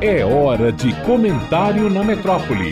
É hora de comentário na metrópole.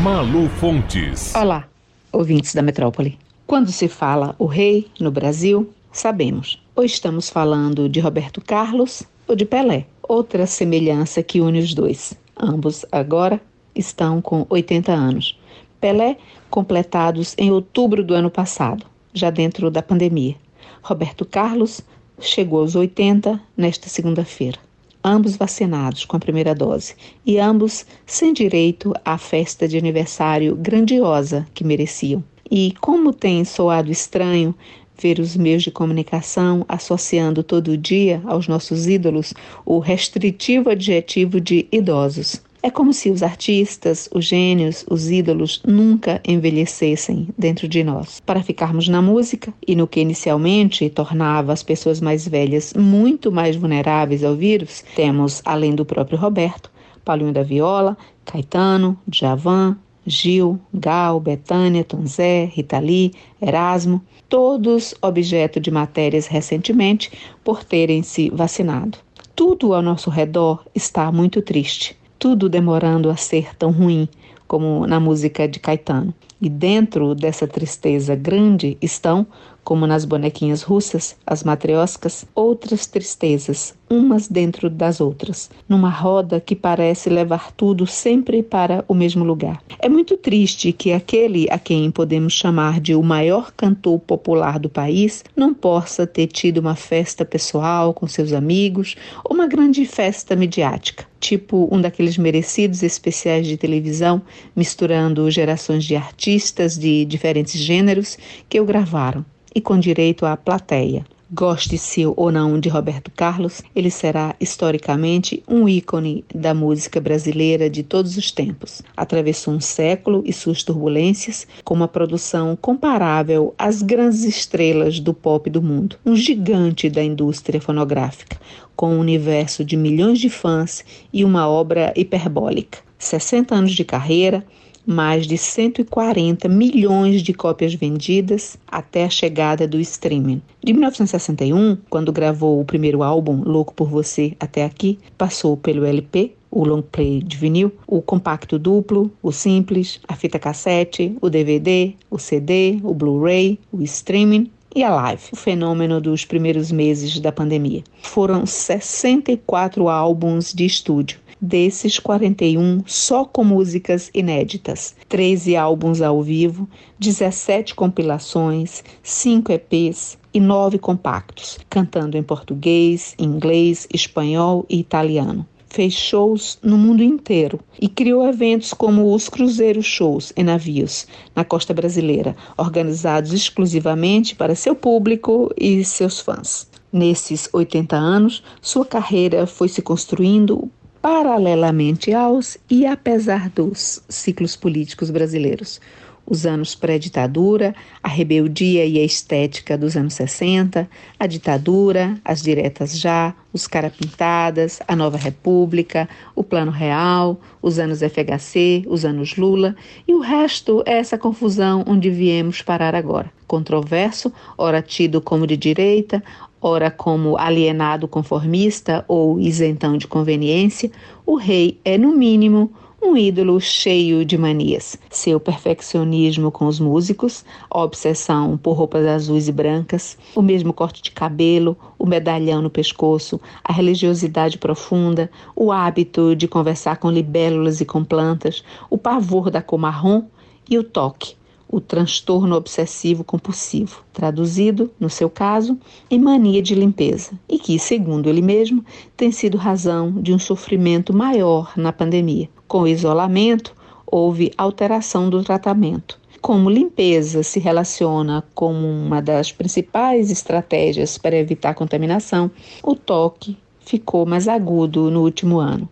Malu Fontes. Olá, ouvintes da metrópole. Quando se fala o rei no Brasil, sabemos. Ou estamos falando de Roberto Carlos ou de Pelé. Outra semelhança que une os dois. Ambos agora estão com 80 anos. Pelé completados em outubro do ano passado, já dentro da pandemia. Roberto Carlos chegou aos 80 nesta segunda-feira. Ambos vacinados com a primeira dose e ambos sem direito à festa de aniversário grandiosa que mereciam. E como tem soado estranho ver os meios de comunicação associando todo dia aos nossos ídolos o restritivo adjetivo de idosos. É como se os artistas, os gênios, os ídolos nunca envelhecessem dentro de nós. Para ficarmos na música e no que inicialmente tornava as pessoas mais velhas muito mais vulneráveis ao vírus, temos, além do próprio Roberto, Paulinho da Viola, Caetano, Djavan, Gil, Gal, Betânia, Tom Zé, Rita Lee, Erasmo, todos objeto de matérias recentemente por terem se vacinado. Tudo ao nosso redor está muito triste tudo demorando a ser tão ruim como na música de Caetano. E dentro dessa tristeza grande estão, como nas bonequinhas russas, as matrioscas, outras tristezas, umas dentro das outras, numa roda que parece levar tudo sempre para o mesmo lugar. É muito triste que aquele a quem podemos chamar de o maior cantor popular do país não possa ter tido uma festa pessoal com seus amigos ou uma grande festa midiática, tipo um daqueles merecidos especiais de televisão misturando gerações de artistas de diferentes gêneros que o gravaram e com direito à plateia. Goste-se ou não de Roberto Carlos, ele será historicamente um ícone da música brasileira de todos os tempos. Atravessou um século e suas turbulências com uma produção comparável às grandes estrelas do pop do mundo. Um gigante da indústria fonográfica, com um universo de milhões de fãs e uma obra hiperbólica. 60 anos de carreira, mais de 140 milhões de cópias vendidas até a chegada do streaming. De 1961, quando gravou o primeiro álbum Louco por Você até aqui, passou pelo LP, o long play de vinil, o compacto duplo, o simples, a fita cassete, o DVD, o CD, o Blu-ray, o streaming e a live, o fenômeno dos primeiros meses da pandemia. Foram 64 álbuns de estúdio. Desses 41 só com músicas inéditas, 13 álbuns ao vivo, 17 compilações, 5 EPs e 9 compactos, cantando em português, inglês, espanhol e italiano fez shows no mundo inteiro e criou eventos como os Cruzeiros Shows em navios na costa brasileira, organizados exclusivamente para seu público e seus fãs. Nesses 80 anos, sua carreira foi se construindo paralelamente aos e apesar dos ciclos políticos brasileiros. Os anos pré-ditadura, a rebeldia e a estética dos anos 60, a ditadura, as diretas já, os carapintadas, a nova república, o plano real, os anos FHC, os anos Lula e o resto é essa confusão onde viemos parar agora. Controverso, ora tido como de direita, ora como alienado conformista ou isentão de conveniência, o rei é, no mínimo, um ídolo cheio de manias. Seu perfeccionismo com os músicos, a obsessão por roupas azuis e brancas, o mesmo corte de cabelo, o medalhão no pescoço, a religiosidade profunda, o hábito de conversar com libélulas e com plantas, o pavor da cor marrom e o toque, o transtorno obsessivo compulsivo, traduzido, no seu caso, em mania de limpeza, e que, segundo ele mesmo, tem sido razão de um sofrimento maior na pandemia. Com o isolamento, houve alteração do tratamento. Como limpeza se relaciona como uma das principais estratégias para evitar contaminação, o toque ficou mais agudo no último ano.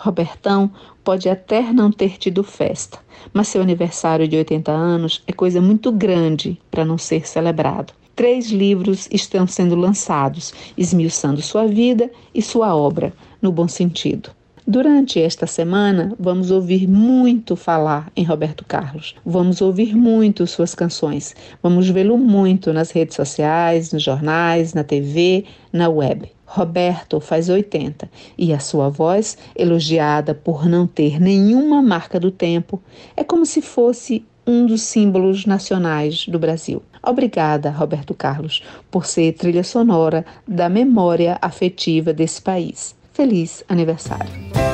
Robertão pode até não ter tido festa, mas seu aniversário de 80 anos é coisa muito grande para não ser celebrado. Três livros estão sendo lançados, esmiuçando sua vida e sua obra, no bom sentido. Durante esta semana, vamos ouvir muito falar em Roberto Carlos. Vamos ouvir muito suas canções. Vamos vê-lo muito nas redes sociais, nos jornais, na TV, na web. Roberto faz 80 e a sua voz, elogiada por não ter nenhuma marca do tempo, é como se fosse um dos símbolos nacionais do Brasil. Obrigada, Roberto Carlos, por ser trilha sonora da memória afetiva desse país. Feliz aniversário.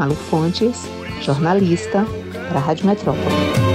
Malu Fontes, jornalista para a Rádio Metrópole.